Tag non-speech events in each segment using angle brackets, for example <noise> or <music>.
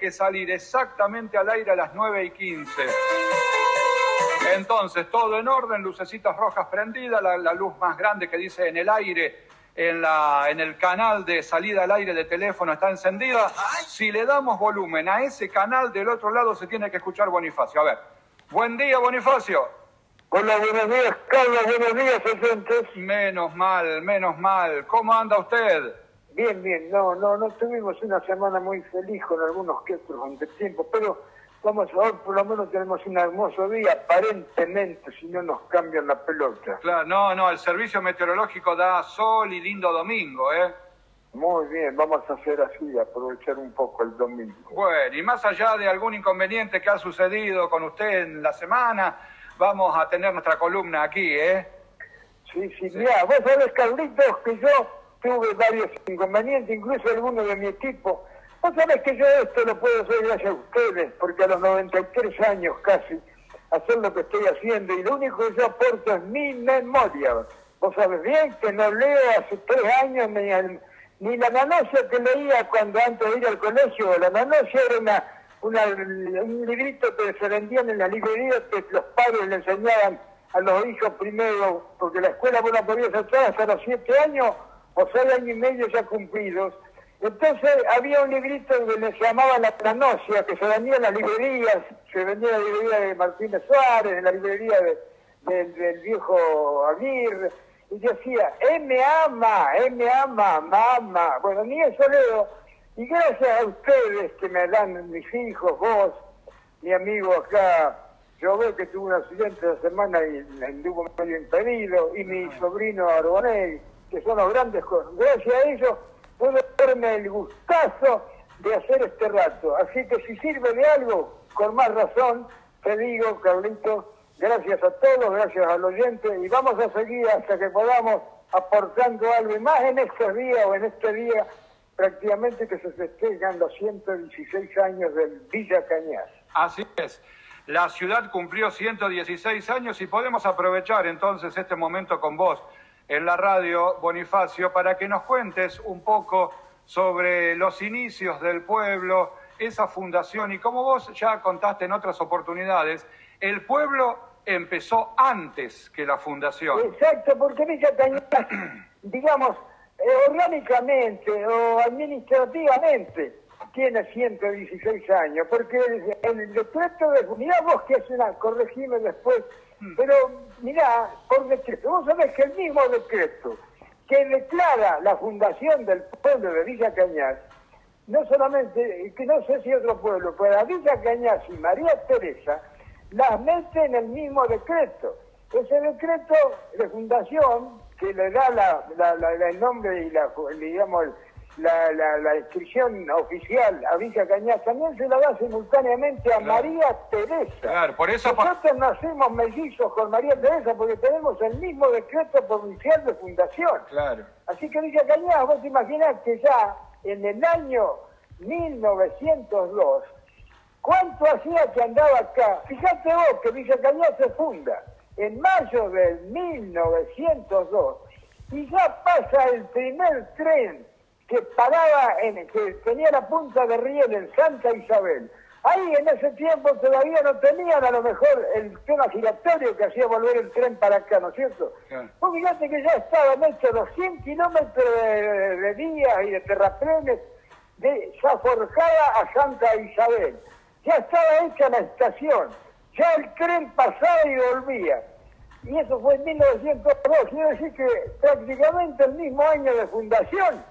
que salir exactamente al aire a las 9 y 15. Entonces, todo en orden, lucecitas rojas prendidas, la, la luz más grande que dice en el aire, en, la, en el canal de salida al aire de teléfono está encendida. Si le damos volumen a ese canal, del otro lado se tiene que escuchar Bonifacio. A ver, buen día Bonifacio. Hola, buenos días, Carlos, buenos días, oyentes. Menos mal, menos mal. ¿Cómo anda usted? Bien, bien, no, no, no tuvimos una semana muy feliz con algunos que otros tiempo, pero vamos a ver, por lo menos tenemos un hermoso día, aparentemente, si no nos cambian la pelota. Claro, no, no, el servicio meteorológico da sol y lindo domingo, ¿eh? Muy bien, vamos a hacer así, aprovechar un poco el domingo. Bueno, y más allá de algún inconveniente que ha sucedido con usted en la semana, vamos a tener nuestra columna aquí, ¿eh? Sí, sí, mira, vos sabés, Carlitos, que yo tuve varios inconvenientes, incluso algunos de mi equipo. Vos sabés que yo esto lo puedo hacer gracias a ustedes, porque a los 93 años casi, hacer lo que estoy haciendo, y lo único que yo aporto es mi memoria. Vos sabés bien que no leo hace tres años ni, la nanosia que leía cuando antes de ir al colegio. La nanosia era una, un librito que se vendían en la librería que los padres le enseñaban a los hijos primero, porque la escuela vos la podías entrar hasta los siete años o seis años y medio ya cumplidos. Entonces había un librito que le llamaba La Nanosia, que se vendía en las librerías, se vendía en la librería de Martínez Suárez, en la librería de- del- del viejo Aguirre, y decía, M ama, M ama, mamá. Bueno, ni eso leo. Y gracias a ustedes que me dan mis hijos, vos, mi amigo acá, yo veo que tuvo un accidente la semana y anduvo medio impedido, y mi sobrino Arbonell, que son los grandes cosas. Gracias a ellos puedo darme el gustazo de hacer este rato. Así que si sirve de algo, con más razón, te digo, Carlito, gracias a todos, gracias al oyente, y vamos a seguir hasta que podamos aportando algo, y más en estos días o en este día, prácticamente que se festejan los 116 años del Villa Cañas. Así es. La ciudad cumplió 116 años y podemos aprovechar entonces este momento con vos en la radio, Bonifacio, para que nos cuentes un poco sobre los inicios del pueblo, esa fundación y como vos ya contaste en otras oportunidades, el pueblo empezó antes que la fundación. Exacto, porque Villa Cañas, <clears throat> digamos, eh, orgánicamente o administrativamente tiene 116 años, porque el, el decreto de... Mirá vos que es una, corregime después, pero mirá, por decreto, vos sabés que el mismo decreto que declara la fundación del pueblo de Villa Cañas, no solamente, que no sé si otro pueblo, pero a Villa Cañas y María Teresa las mete en el mismo decreto. Ese decreto de fundación que le da la, la- la- la- el nombre y la, digamos, la, la- la inscripción oficial a Villa Cañas también se la da simultáneamente a Claro. María Teresa. Claro, por eso... Nosotros nacimos mellizos con María Teresa porque tenemos el mismo decreto provincial de fundación. Claro. Así que Villa Cañas, vos te imaginás que ya en el año 1902, ¿cuánto hacía que andaba acá? Fíjate vos que Villa Cañas se funda en mayo del 1902 y ya pasa el primer tren que paraba, en, que tenía la punta de riel en Santa Isabel. Ahí en ese tiempo todavía no tenían a lo mejor el tema giratorio que hacía volver el tren para acá, ¿no es cierto? Claro. Vos fíjate que ya estaban hechos los 100 kilómetros de, de vías y de terraplenes de Zaforjada a Santa Isabel. Ya estaba hecha la estación, ya el tren pasaba y volvía. Y eso fue en 1902, quiere decir que prácticamente el mismo año de fundación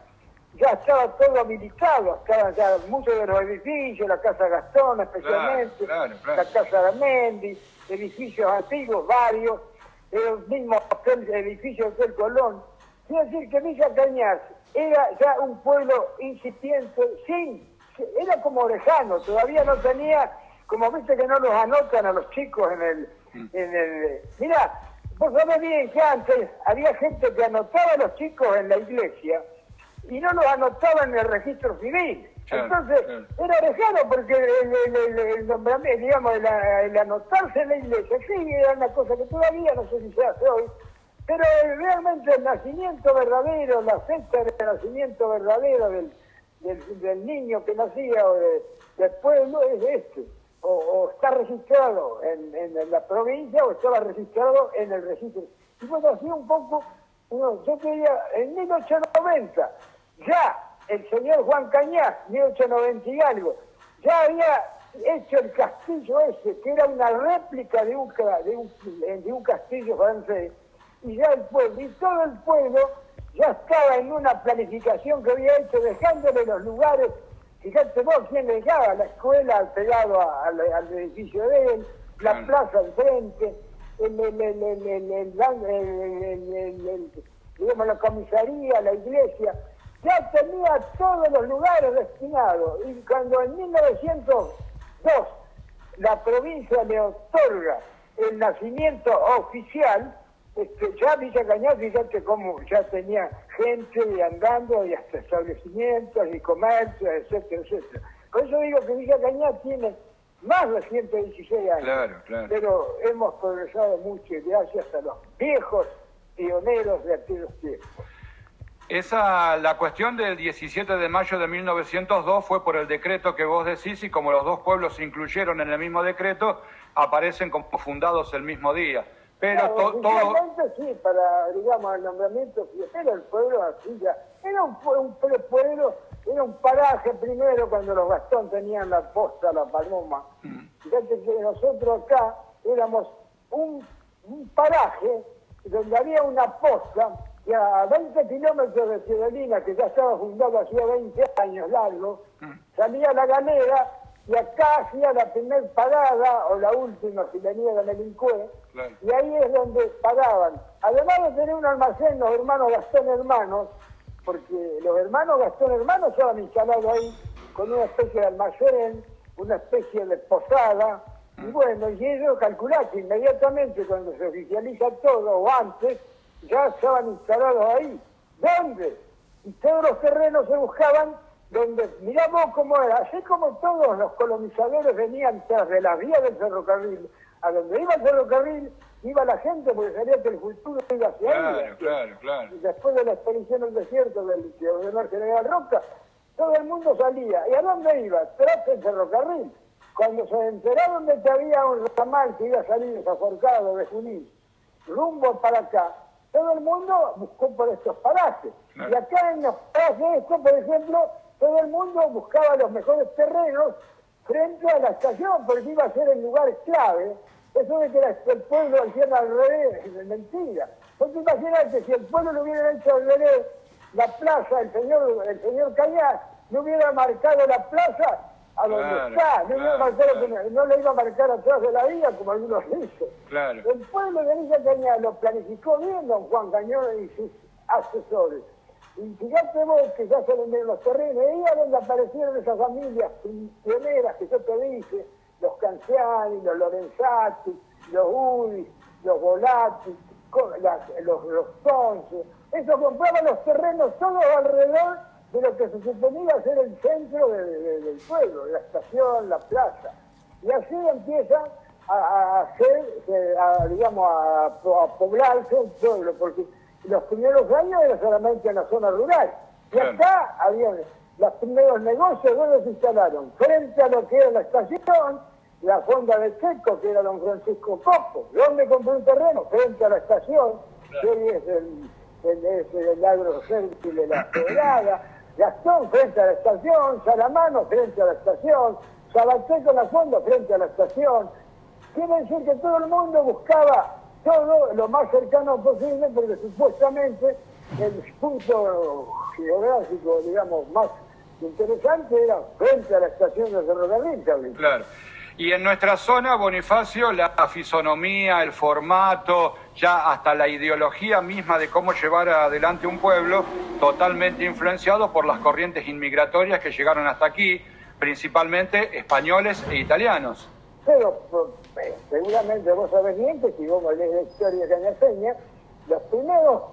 ya estaba todo habilitado, estaban ya muchos de los edificios, la Casa Gastón especialmente, Claro, claro, claro. la Casa Armendi, edificios antiguos, varios, el mismo edificio Hotel Colón. Quiere decir que Villa Cañas era ya un pueblo incipiente, sin, era como lejano, todavía no tenía, como viste que no los anotan a los chicos en el... En el mira, vos sabés bien que antes había gente que anotaba a los chicos en la iglesia y no los anotaba en el registro civil. Claro, Entonces, claro. era lejano porque el, el, el, el nombramiento, digamos, el, el anotarse en la iglesia, sí, era una cosa que todavía no sé si se hace hoy, pero realmente el nacimiento verdadero, la fecha de nacimiento verdadero del, del, niño que nacía o del pueblo es este. O, está registrado en, la provincia o estaba registrado en el registro. Y bueno, así un poco, yo quería, en 1890, ya el señor Juan Cañas, 1890 y algo, ya había hecho el castillo ese, que era una réplica de un, de un, de un castillo francés, y ya el pueblo, y todo el pueblo ya estaba en una planificación que había hecho, dejándole los lugares, fíjate vos quién dejaba, la escuela pegado al, al edificio de él, la plaza enfrente, el, el, el, digamos, la comisaría, la iglesia, ya tenía todos los lugares destinados. Y cuando en 1902 la provincia le otorga el nacimiento oficial, este, ya Villa Cañas, fíjate cómo ya tenía gente andando y hasta establecimientos y comercios, etcétera, etcétera. Por eso digo que Villa Cañas tiene más de 116 años. Claro, claro. Pero hemos progresado mucho y gracias a los viejos pioneros de aquellos tiempos. Esa, la cuestión del 17 de mayo de 1902 fue por el decreto que vos decís y como los dos pueblos se incluyeron en el mismo decreto, aparecen como fundados el mismo día. Pero todo... sí, para, digamos, el nombramiento, pero el pueblo así ya, era un, un pueblo, era un paraje primero cuando los Gastón tenían la posta, la paloma. Mm. Fíjate que nosotros acá éramos un, un paraje donde había una posta que a 20 kilómetros de Ciudadina, que ya estaba fundada hacía 20 años largo, mm. salía la galera y acá hacía la primer parada, o la última si venía de Melincue, y ahí es donde pagaban. Además de tener un almacén, los hermanos Gastón Hermanos, porque los hermanos Gastón Hermanos estaban instalados ahí con una especie de almacén, una especie de posada, y mm. bueno, y ellos calcularon que inmediatamente cuando se oficializa todo, o antes, ya estaban instalados ahí. ¿Dónde? Y todos los terrenos se buscaban donde, miramos cómo era, así como todos los colonizadores venían tras de las vías del ferrocarril, a donde iba el ferrocarril, iba la gente porque sabía que el futuro iba hacia claro, Claro, claro. Y después de la expedición al desierto del gobernador general Roca, todo el mundo salía. ¿Y a dónde iba? Tras el ferrocarril. Cuando se enteraron de que había un ramal que iba a salir desaforcado de Junín, rumbo para acá, todo el mundo buscó por estos parajes. Y acá en los parajes esto, por ejemplo, todo el mundo buscaba los mejores terrenos frente a la estación, porque iba a ser el lugar clave. Eso de que el pueblo hiciera al revés, es mentira. Vos te imaginas que si el pueblo lo hubiera hecho al revés, la plaza, el señor, el señor Cañas, no hubiera marcado la plaza a donde está, no, no, le iba a marcar atrás de la vía, como algunos dicen. El pueblo de Villa Cañas lo planificó bien don Juan Cañón y sus asesores. Y fíjate vos que ya se vendieron los terrenos, ahí es donde aparecieron esas familias pioneras que yo te dije, los Canciani, los Lorenzati, los Udis, los Volati, los, los Tonce. Eso compraban los terrenos todos alrededor de lo que se suponía ser el centro del pueblo, la estación, la plaza. Y así empieza a, hacer, a, digamos, a, a poblarse el pueblo, porque los primeros años era solamente en la zona rural. Y acá había los primeros negocios, donde se instalaron? Frente a lo que era la estación, la fonda de Checo, que era don Francisco Copo. ¿Dónde compró un terreno? Frente a la estación, que es el, el, el, el agro de la Federada. Gastón frente a la estación, Salamano frente a la estación, Sabaté la fonda frente a la estación. Quiere decir que todo el mundo buscaba todo lo más cercano posible porque supuestamente el punto geográfico, digamos, más interesante era frente a la estación de ferrocarril. Claro. Y en nuestra zona, Bonifacio, la fisonomía, el formato, ya hasta la ideología misma de cómo llevar adelante un pueblo, totalmente influenciado por las corrientes inmigratorias que llegaron hasta aquí, principalmente españoles e italianos. Pero eh, seguramente vos sabés bien que si vos lees la historia cañaseña, los primeros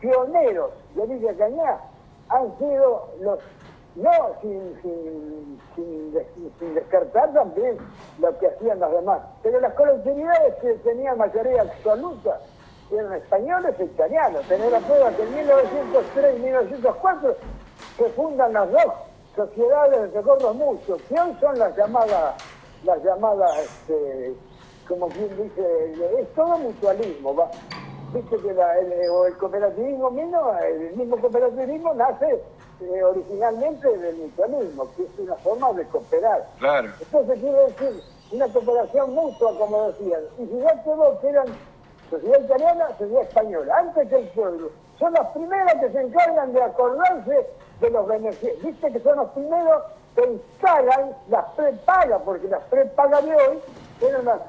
pioneros de Villa Cañá han sido los no sin, sin, sin, descartar también lo que hacían los demás. Pero las colectividades que tenían mayoría absoluta eran españoles e italianos. Tener la prueba que en 1903 y 1904 se fundan las dos sociedades de socorros muchos, que hoy son las llamadas, las llamadas, este, como quien dice, es todo mutualismo, ¿va? Viste que el, o el cooperativismo mismo, el mismo cooperativismo nace eh, originalmente del mutualismo, que es una forma de cooperar. Claro. Entonces quiere decir una cooperación mutua, como decían. Y fíjate vos que eran sociedad italiana, sociedad española, antes que el pueblo. Son las primeras que se encargan de acordarse de los beneficios. Viste que son los primeros que instalan las prepagas, porque las prepagas de hoy eran las...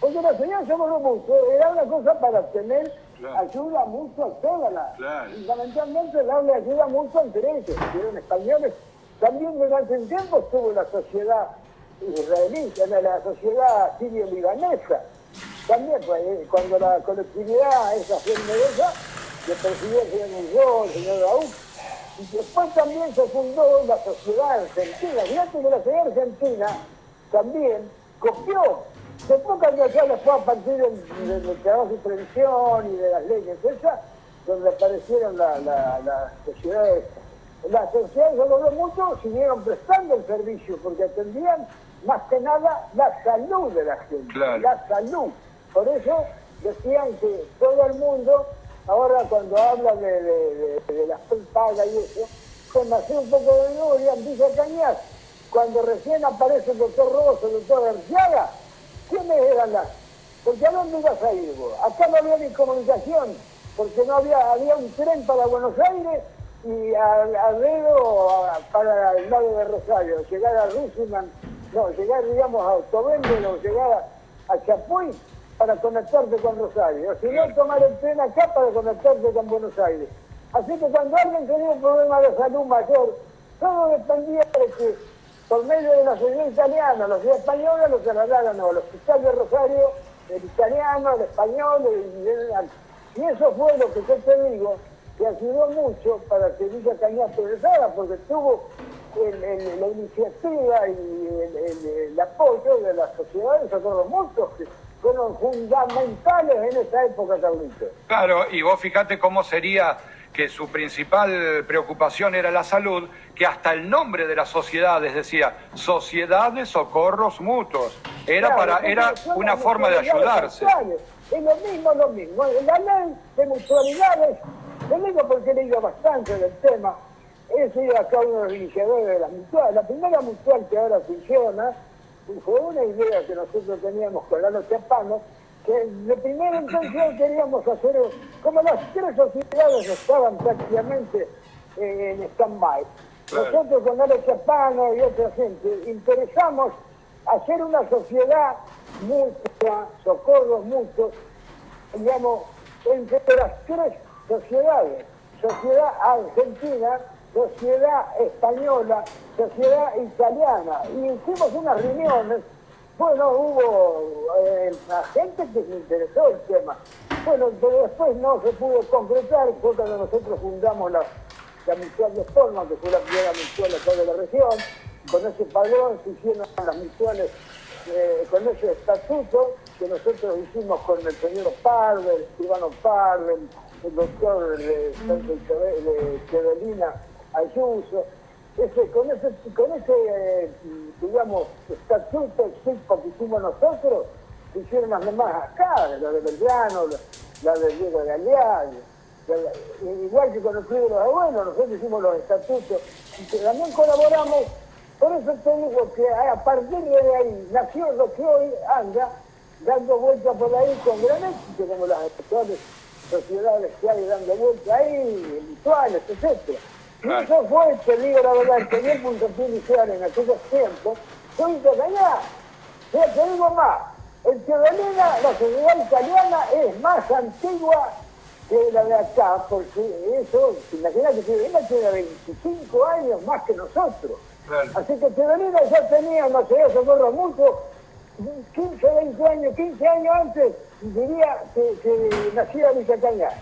Porque la señal Socorro Mutuo era una cosa para tener ayuda mutua a toda la... Fundamentalmente darle ayuda mutua entre ellos, que eran españoles. También durante el tiempo estuvo la sociedad israelita, la sociedad sirio-libanesa. También, pues, eh, cuando la colectividad esa fue inmediata, le presidió el señor Muñoz, el señor Raúl, y después también se fundó la sociedad argentina. Fíjate que la sociedad argentina también copió. De pocas ya fue a partir del, trabajo de previsión y de las leyes esas, donde aparecieron las la, sociedades. Las sociedades de mucho siguieron prestando el servicio porque atendían más que nada la salud de la gente, la salud. Por eso decían que todo el mundo Ahora cuando habla de, de, de, las pagas y eso, con hacer un poco de memoria, Villa Cañas, cuando recién aparece el doctor Rosso, el doctor Arciaga, ¿quiénes eran las? Porque ¿a dónde ibas a ir vos? Acá no había ni comunicación, porque no había, había un tren para Buenos Aires y al dedo para el lado de Rosario, llegar a Rusiman, no, llegar digamos a Autovendel o llegar a Chapuy, para conectarte con Rosario, o si no, tomar el tren acá para conectarte con Buenos Aires. Así que cuando alguien tenía un problema de salud mayor, todo dependía de que por medio de la sociedad italiana, la sociedad española lo trasladaran al hospital de Rosario, el italiano, el español, el, y eso fue lo que yo te digo, que ayudó mucho para que Villa Cañas progresara, porque tuvo la iniciativa y el, apoyo de las sociedades de socorro mutuos, fueron fundamentales en esa época, Carlitos. Claro, y vos fíjate cómo sería que su principal preocupación era la salud, que hasta el nombre de las sociedades decía Sociedad de Socorros Mutuos. Era, para, era una forma de ayudarse. Es lo mismo, lo mismo. La ley de mutualidades, lo digo porque he leído bastante del tema, he sido acá uno de los iniciadores de las mutuales. La primera mutual que ahora funciona fue una idea que nosotros teníamos con Lalo Chapano, que de primera intención queríamos hacer, como las tres sociedades estaban prácticamente en stand-by, nosotros con Lalo Chapano y otra gente interesamos hacer una sociedad mutua, socorros mutuos, digamos, entre las tres sociedades, sociedad argentina, sociedad española, sociedad italiana, y hicimos unas reuniones, bueno, hubo eh, gente que se interesó el tema, bueno, pero después no se pudo concretar, fue cuando nosotros fundamos la, la de Forma, que fue la primera mutual acá de la región, con ese padrón se hicieron las mutuales, eh, con ese estatuto que nosotros hicimos con el señor Parvel, Ivano Parvel, el doctor de, de Ayuso, ese, con ese, con ese eh, digamos, estatuto tipo que hicimos nosotros, se hicieron las demás acá, la de Belgrano, la, de Diego de Aliaga, igual que con el Club de los Abuelos, nosotros hicimos los estatutos y que también colaboramos, por eso te digo que a partir de ahí nació lo que hoy anda dando vueltas por ahí con gran éxito, como las actuales sociedades que hay dando vueltas ahí, virtuales, etcétera. Y eso fue, te digo la verdad, el primer punto inicial en aquellos tiempos fue italiana. Pero te digo más, el Teodolina, la sociedad italiana es más antigua que la de acá, porque eso, imagínate que tiene 25 años más que nosotros. Así que Teodolina ya tenía sociedad de socorro mucho 15, 20 años, 15 años antes, diría que, que naciera Villa Cañar.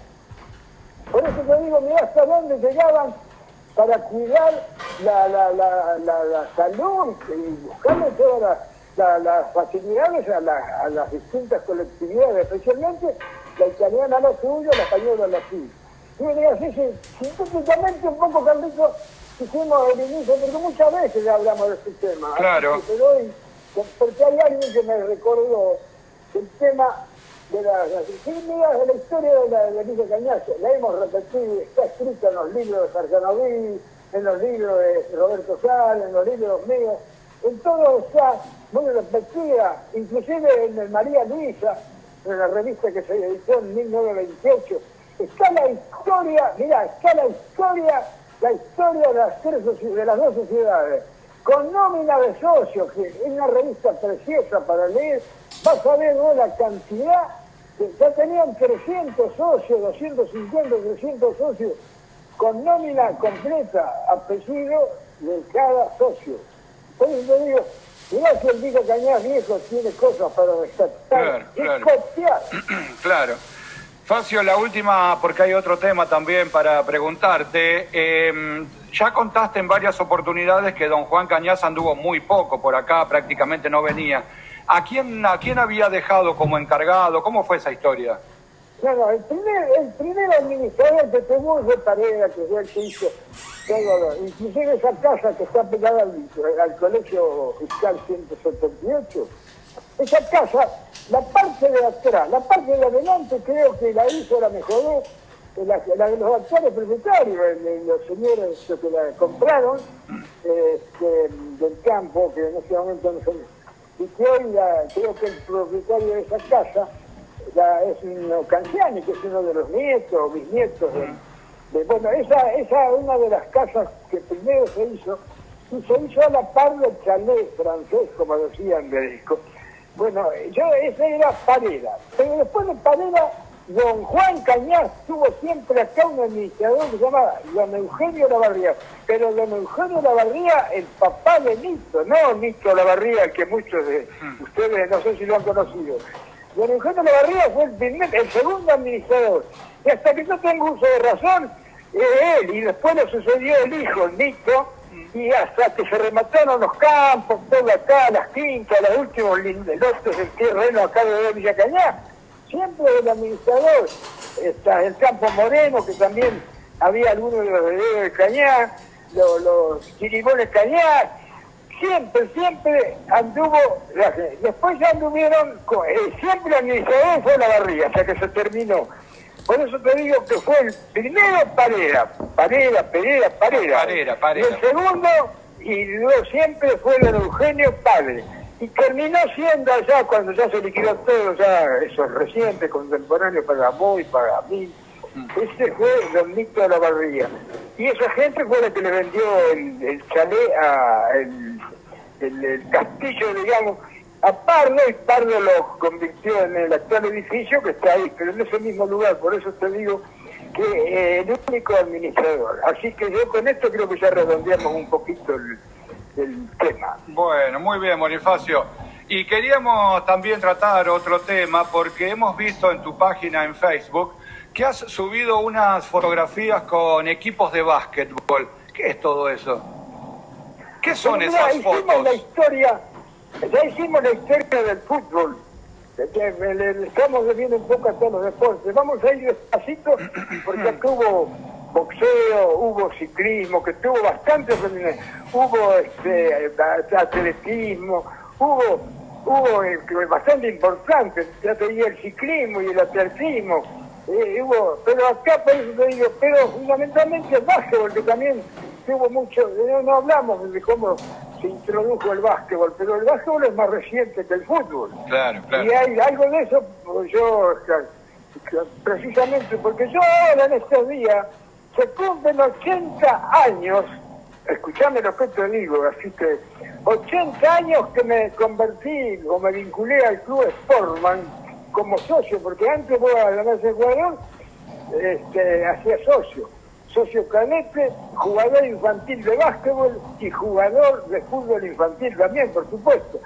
Por eso te digo, mira hasta dónde llegaban para cuidar la, la, la, la salud y buscarle todas las facilidades a, a, las distintas colectividades, especialmente la italiana lo suyo, la española lo suyo. Y así, sintéticamente un poco, Carlito, hicimos el inicio, porque muchas veces ya hablamos de este tema. Claro. Pero hoy, porque hay alguien que me recordó el tema de la, de la historia de la, la Cañazo. La hemos repetido, está escrita en los libros de Sarganoví, en los libros de Roberto Sal, en los libros míos. En todo está muy repetida, inclusive en el María Luisa, en la revista que se editó en 1928. Está la historia, mira, está la historia, la historia de las, tres, de las dos sociedades, con nómina de socios, que es una revista preciosa para leer, vas a ver la cantidad, ya tenían 300 socios, 250, 300 socios, con nómina completa, apellido de cada socio. Por eso te digo, mirá si el Vico Cañas viejo tiene cosas para rescatar claro, claro. <clears throat> claro. Facio, la última, porque hay otro tema también para preguntarte. Em, ya contaste en varias oportunidades que don Juan Cañas anduvo muy poco por acá, prácticamente no venía. ¿A quién, ¿A quién había dejado como encargado? ¿Cómo fue esa historia? No, el primer, el primer administrador que tuvo fue Pareja, que fue el que hizo todo, inclusive esa casa que está pegada al, Colegio Fiscal 178, esa casa, la parte de atrás, la parte de adelante creo que la hizo la mejoró la, la de los actuales propietarios, los señores que la compraron este, del campo, que en ese momento no son, y que hoy creo que el propietario de esa casa es un Canciani, que es uno de los nietos, bisnietos de, bueno, esa es una de las casas que primero se hizo, y se hizo a la par del chalet francés, como decían de disco. Bueno, yo, ese era Pareda, pero después de Pareda, don Juan Cañas tuvo siempre acá un administrador que se llama don Eugenio Lavarría, pero don Eugenio Lavarría, el papá de Nito, no Nito Lavarría, que muchos de mm. ustedes no sé si lo han conocido, Don Eugenio Lavarría fue el, el segundo administrador. Y hasta que yo tengo uso de razón, él, y después le sucedió el hijo, el Nico, y hasta que se remataron los campos, todo acá, las quintas, los últimos lotes del terreno acá de Villa Cañá, siempre el administrador, está el campo Moreno, que también había algunos de los herederos de Cañá, los, los chirimones Cañá, siempre, siempre anduvo, después ya anduvieron, eh, siempre la administrador fue la barriga, hasta que se terminó. Por eso te digo que fue el primero Parera, Parera, Perera, Parera. Parera, Parera. Y el segundo, y luego siempre fue el Eugenio Padre. Y terminó siendo allá, cuando ya se liquidó todo, ya eso es reciente, contemporáneo para y para mí. Mm. Ese fue Don Nito de la Barría. Y esa gente fue la que le vendió el, el chalet a el el, castillo, digamos, a Pardo y Pardo lo convirtió en el actual edificio que está ahí, pero en ese mismo lugar, por eso te digo que eh, el único administrador. Así que yo con esto creo que ya redondeamos un poquito el, el tema. Bueno, muy bien, Bonifacio. Y queríamos también tratar otro tema porque hemos visto en tu página en Facebook que has subido unas fotografías con equipos de básquetbol. ¿Qué es todo eso? ¿Qué son esas fotos? Hicimos la historia, ya hicimos la historia del fútbol. Le, estamos debiendo un poco a todos los deportes. Vamos a ir despacito porque <clears throat> hubo boxeo, hubo ciclismo, que tuvo bastante hubo este, atletismo, hubo hubo eh, bastante importante, ya te el ciclismo y el atletismo, eh, hubo, pero acá por eso te digo, pero fundamentalmente el básquetbol que también hubo mucho, no, hablamos de cómo se introdujo el básquetbol, pero el básquetbol es más reciente que el fútbol. Claro, claro. Y hay algo de eso, pues yo, precisamente, porque yo ahora en estos días se cumplen 80 años, escuchame lo que te digo, así que 80 años que me convertí o me vinculé al club Sportman como socio, porque antes vos a la de Ecuador este, hacía socio. Socio cadete, jugador infantil de básquetbol y jugador de fútbol infantil también, por supuesto.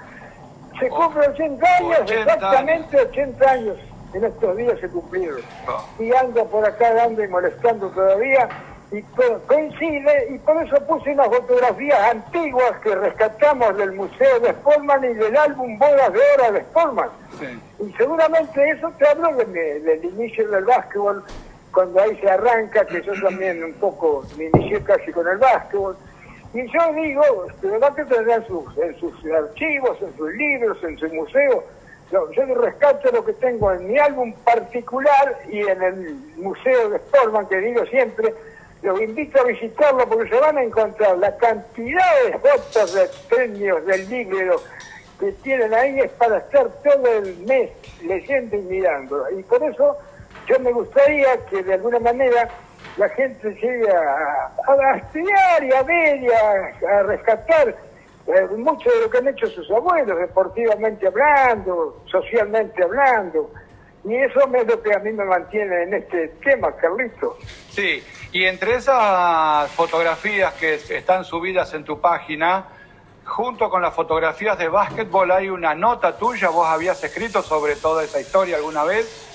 Se cumple 80 años, exactamente 80 años en estos días se cumplieron. Y ando por acá dando y molestando todavía y coincide y por eso puse unas fotografías antiguas que rescatamos del Museo de Sportman y del álbum Bodas de Hora de Sportman. Y seguramente eso te habló del inicio del básquetbol cuando ahí se arranca, que yo también un poco me inicié casi con el básquetbol. Y yo digo, el básquet tendrá en sus, en sus archivos, en sus libros, en su museo. Yo, yo rescato lo que tengo en mi álbum particular y en el museo de Sportman, que digo siempre, los invito a visitarlo porque se van a encontrar la cantidad de fotos de premios del libro que tienen ahí es para estar todo el mes leyendo y mirando. Y por eso yo me gustaría que de alguna manera la gente llegue a, a, estudiar y a ver y a, rescatar mucho de lo que han hecho sus abuelos, deportivamente hablando, socialmente hablando. Y eso es lo que a mí me mantiene en este tema, Carlito. Sí, y entre esas fotografías que están subidas en tu página, junto con las fotografías de básquetbol, hay una nota tuya, vos habías escrito sobre toda esa historia alguna vez.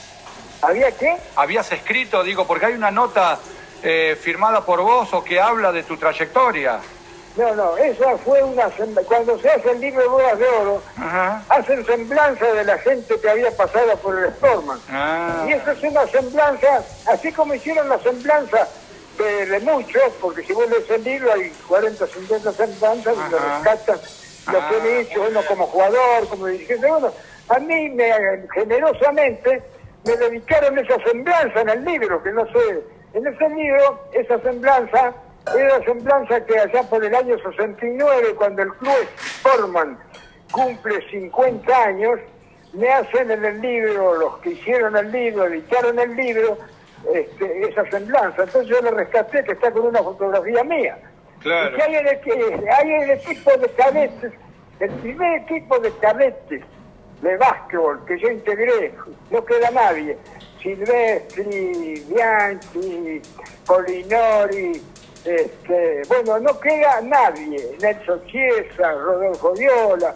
¿Había qué? Habías escrito, digo, porque hay una nota eh, firmada por vos o que habla de tu trayectoria. No, no, esa fue una... Cuando se hace el libro de Bodas de Oro, hacen semblanza de la gente que había pasado por el Storman. Ah. Y eso es una semblanza, así como hicieron la semblanza de, muchos, porque si vos lees el libro hay 40, 50 semblanzas y lo rescatan lo que he hecho, uno como jugador, como dirigente. Bueno, a mí me, generosamente me dedicaron esa semblanza en el libro, que no sé, en ese libro, esa semblanza era la semblanza que allá por el año 69, cuando el club Sportman cumple 50 años, me hacen en el libro, los que hicieron el libro, editaron el libro, este, esa semblanza. Entonces yo le rescaté que está con una fotografía mía. Claro. Y que hay el, hay el equipo de cadetes, el primer equipo de cadetes de básquetbol que yo integré, no queda nadie. Silvestri, Bianchi, Polinori, este, bueno, no queda nadie, Nelson Chiesa, Rodolfo Viola,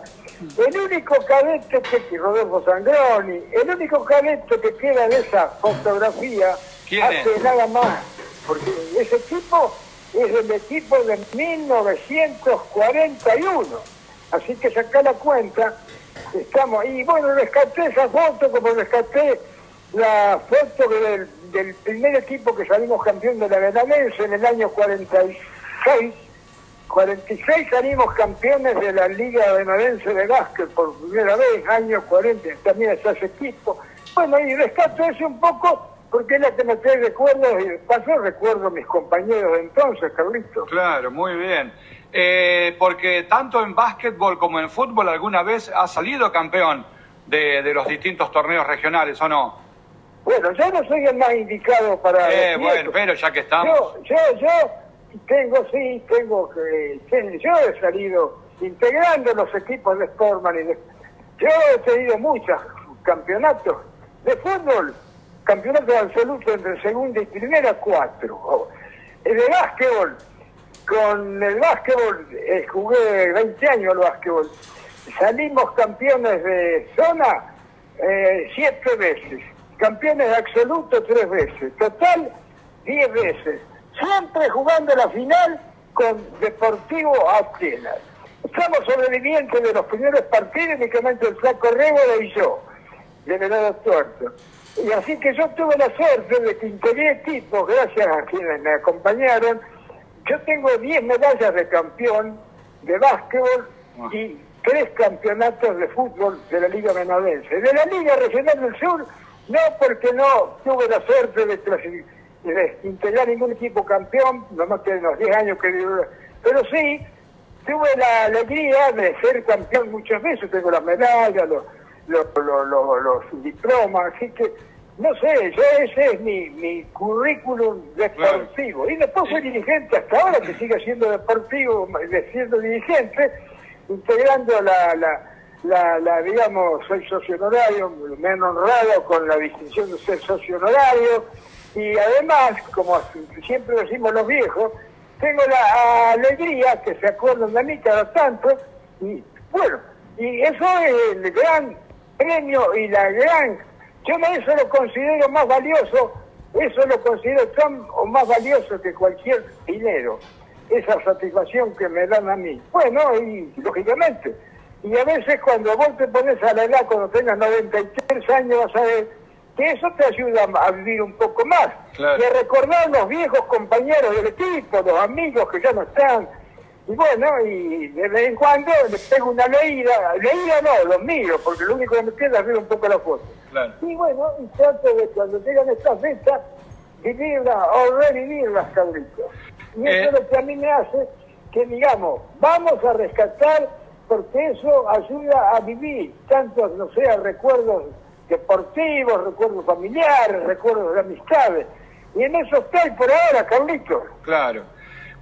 el único cadete que, Rodolfo Sangroni, el único cadete que queda de esa fotografía hace nada más, porque ese equipo es el equipo de 1941, así que saca la cuenta, estamos, y bueno, rescaté esa foto como rescaté la foto del, del primer equipo que salimos campeón de la Benavense en el año 46. 46 salimos campeones de la Liga Benavense de Básquet por primera vez, año 40, también está ese equipo. Bueno, y rescato eso un poco porque es la que me trae recuerdos y paso recuerdo a mis compañeros de entonces, Carlito. Claro, muy bien. Eh, porque tanto en básquetbol como en fútbol alguna vez ha salido campeón de, de los distintos torneos regionales, ¿o no? Bueno, yo no soy el más indicado para... Eh, bueno, pero ya que estamos... Yo, yo, yo tengo, sí, tengo que... Yo he salido integrando los equipos de Sportman y de... Yo he tenido muchos campeonatos de fútbol, campeonatos absolutos entre segunda y primera, cuatro. El de básquetbol, con el básquetbol, eh, jugué 20 años al básquetbol. Salimos campeones de zona eh, siete veces campeones absolutos tres veces, total diez veces, siempre jugando la final con Deportivo Atenas. Somos sobrevivientes de los primeros partidos, únicamente el Flaco Rébola y yo, de Venado Tuerto. Y así que yo tuve la suerte de que integré equipos, gracias a quienes me acompañaron. Yo tengo 10 medallas de campeón de básquetbol ah. y tres campeonatos de fútbol de la Liga Menadense. De la Liga Regional del Sur no porque no tuve la suerte de, integrar ningún equipo campeón, no más que en los 10 años que pero sí tuve la alegría de ser campeón muchas veces, tengo las medallas, los, los, diplomas, así que no sé, yo ese es mi, mi currículum deportivo. Y después fui dirigente hasta ahora, que sigue siendo deportivo, siendo dirigente, integrando la, la la, la digamos, soy socio honorario, me han honrado con la distinción de ser socio honorario y además, como siempre decimos los viejos, tengo la alegría que se acuerdan de mí cada tanto y bueno, y eso es el gran premio y la gran, yo eso lo considero más valioso, eso lo considero tan o más valioso que cualquier dinero, esa satisfacción que me dan a mí. Bueno, y lógicamente, y a veces cuando vos te pones a la edad, cuando tengas 93 años, vas a ver que eso te ayuda a vivir un poco más. Y a recordar los viejos compañeros del equipo, los amigos que ya no están. Y bueno, y de vez en cuando les pego una leída, leída no, los miro, porque lo único que me queda es ver un poco la foto. Y bueno, y trato de cuando llegan estas fechas, vivirlas o revivirlas, cabritos. Y eso es eh. lo que a mí me hace que digamos, vamos a rescatar porque eso ayuda a vivir, tanto, no sea, recuerdos deportivos, recuerdos familiares, recuerdos de amistades. Y en eso estoy por ahora, Carlitos. Claro.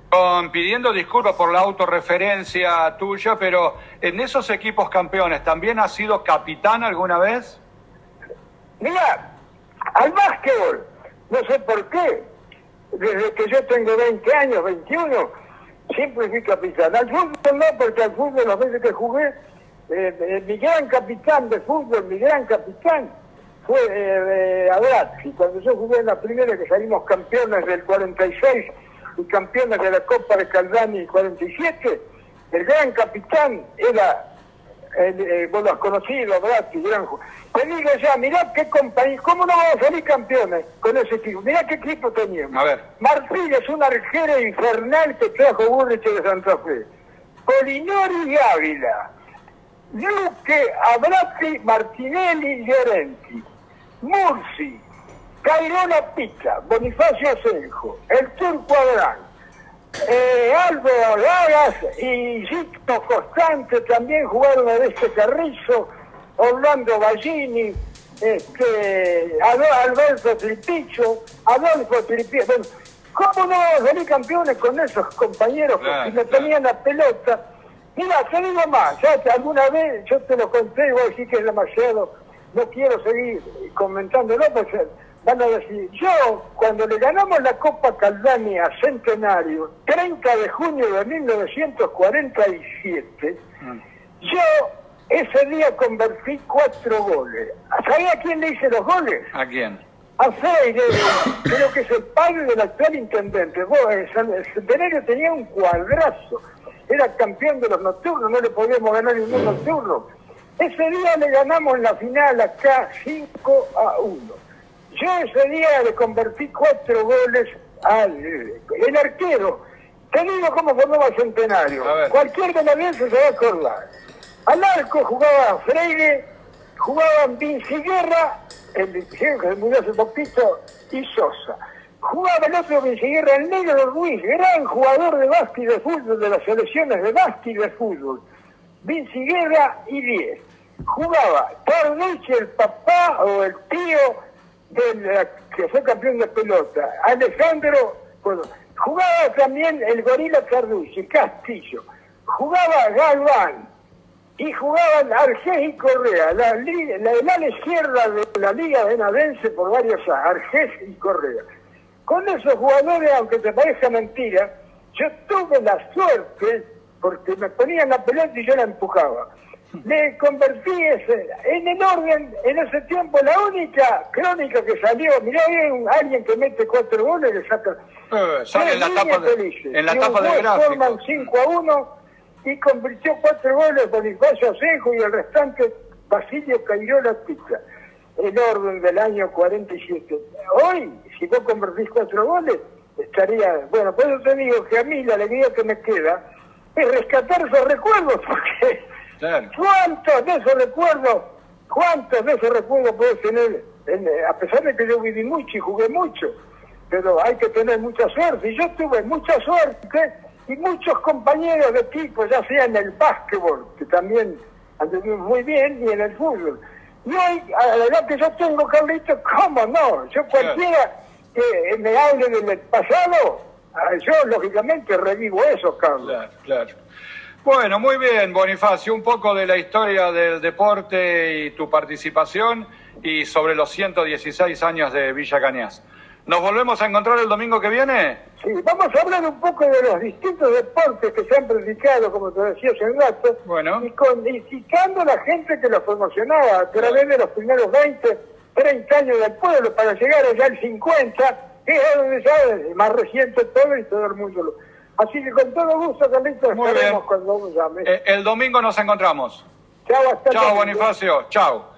Con, pidiendo disculpas por la autorreferencia tuya, pero en esos equipos campeones, ¿también has sido capitán alguna vez? Mira, al básquetbol, no sé por qué, desde que yo tengo 20 años, 21, siempre fui capitán. Al fútbol no, porque al fútbol las veces que jugué, eh, eh, mi gran capitán de fútbol, mi gran capitán, fue eh, Y Cuando yo jugué en la primera, que salimos campeones del 46 y campeones de la Copa de Caldani 47, el gran capitán era eh, vos lo has conocido, Bratti, gran Te digo ya, mirá qué compañía, ¿cómo no vamos a salir campeones con ese equipo? Mirá qué equipo teníamos. A ver. Martín es un arquero infernal que trajo Burrich de Santa Fe. Polinori y Ávila. Luque, Abratti, Martinelli, Llorenti. Mursi, Cairona Pizza, Bonifacio Asenjo, el Turco Adrán, eh, Álvaro Lagas y Zito Constante también jugaron a este Carrizo, Orlando Ballini, este, Alberto Tripicho, Adolfo Tripicho. ¿Cómo no salir campeones con esos compañeros que me tenían la pelota? Mira, te digo más, ya alguna vez yo te lo conté, voy a decir que es demasiado, no quiero seguir comentándolo, pues van a decir, yo cuando le ganamos la Copa Caldani a Centenario, 30 de junio de 1947, mm. yo ese día convertí cuatro goles. ¿Sabía a quién le hice los goles? ¿A quién? A Freire, creo que es el padre del actual intendente. el Centenario tenía un cuadrazo, era campeón de los nocturnos, no le podíamos ganar ningún nocturno. Ese día le ganamos la final acá 5 a 1 yo ese día le convertí cuatro goles al el arquero. Te digo cómo formaba Centenario. Cualquier canadiense se va a acordar. Al arco jugaba Freire, jugaban Vinci Guerra, el que se murió hace poquito, y Sosa. Jugaba el otro Vinci Guerra, el negro Ruiz, gran jugador de básquet de fútbol, de las selecciones de básquet de fútbol. Vinci Guerra y 10. Jugaba Carlucci, el papá o el tío que fue campeón de pelota, Alejandro, jugaba también el Gorila Carducci, Castillo, jugaba Galván, y jugaban Argés y Correa, la, la, la izquierda de la Liga Benadense por varios años, Argés y Correa. Con esos jugadores, aunque te parezca mentira, yo tuve la suerte, porque me ponían la pelota y yo la empujaba me convertí en el orden, en ese tiempo, la única crónica que salió, mirá bien, alguien que mete cuatro goles le saca... Eh, sale en la tapa de, en la tapa de gráfico. Forman 5 a 1 y convirtió cuatro goles Bonifacio Asejo y el restante Basilio la Pizza. El orden del año 47. Hoy, si vos convertís cuatro goles, estaría... Bueno, por eso te digo que a mí la alegría que me queda es rescatar esos recuerdos, <laughs> porque ¿Cuántos de esos recuerdos, cuántos de esos recuerdos puedes tener? a pesar de que yo viví mucho y jugué mucho, pero hay que tener mucha suerte. Y yo tuve mucha suerte y muchos compañeros de equipo, ya sea en el básquetbol, que también anduvimos muy bien, y en el fútbol. Y hoy, a la edad que yo tengo, Carlito, ¿cómo no? Yo cualquiera que me hable del pasado, ah, yo lógicamente revivo eso, Carlos. Claro, claro. Bueno, muy bien, Bonifacio, un poco de la historia del deporte y tu participación y sobre los 116 años de Villa Cañas. ¿Nos volvemos a encontrar el domingo que viene? Sí, vamos a hablar un poco de los distintos deportes que se han practicado, como te decía hace un rato, bueno. y con, a la gente que los promocionaba a través de los primeros 20, 30 años del pueblo para llegar allá al 50, que es donde ya más reciente todo y todo el mundo lo Así que con todo gusto, Carlitos, estaremos cuando llame. Eh, el domingo nos encontramos. Chao, hasta Chao, Bonifacio. Chao.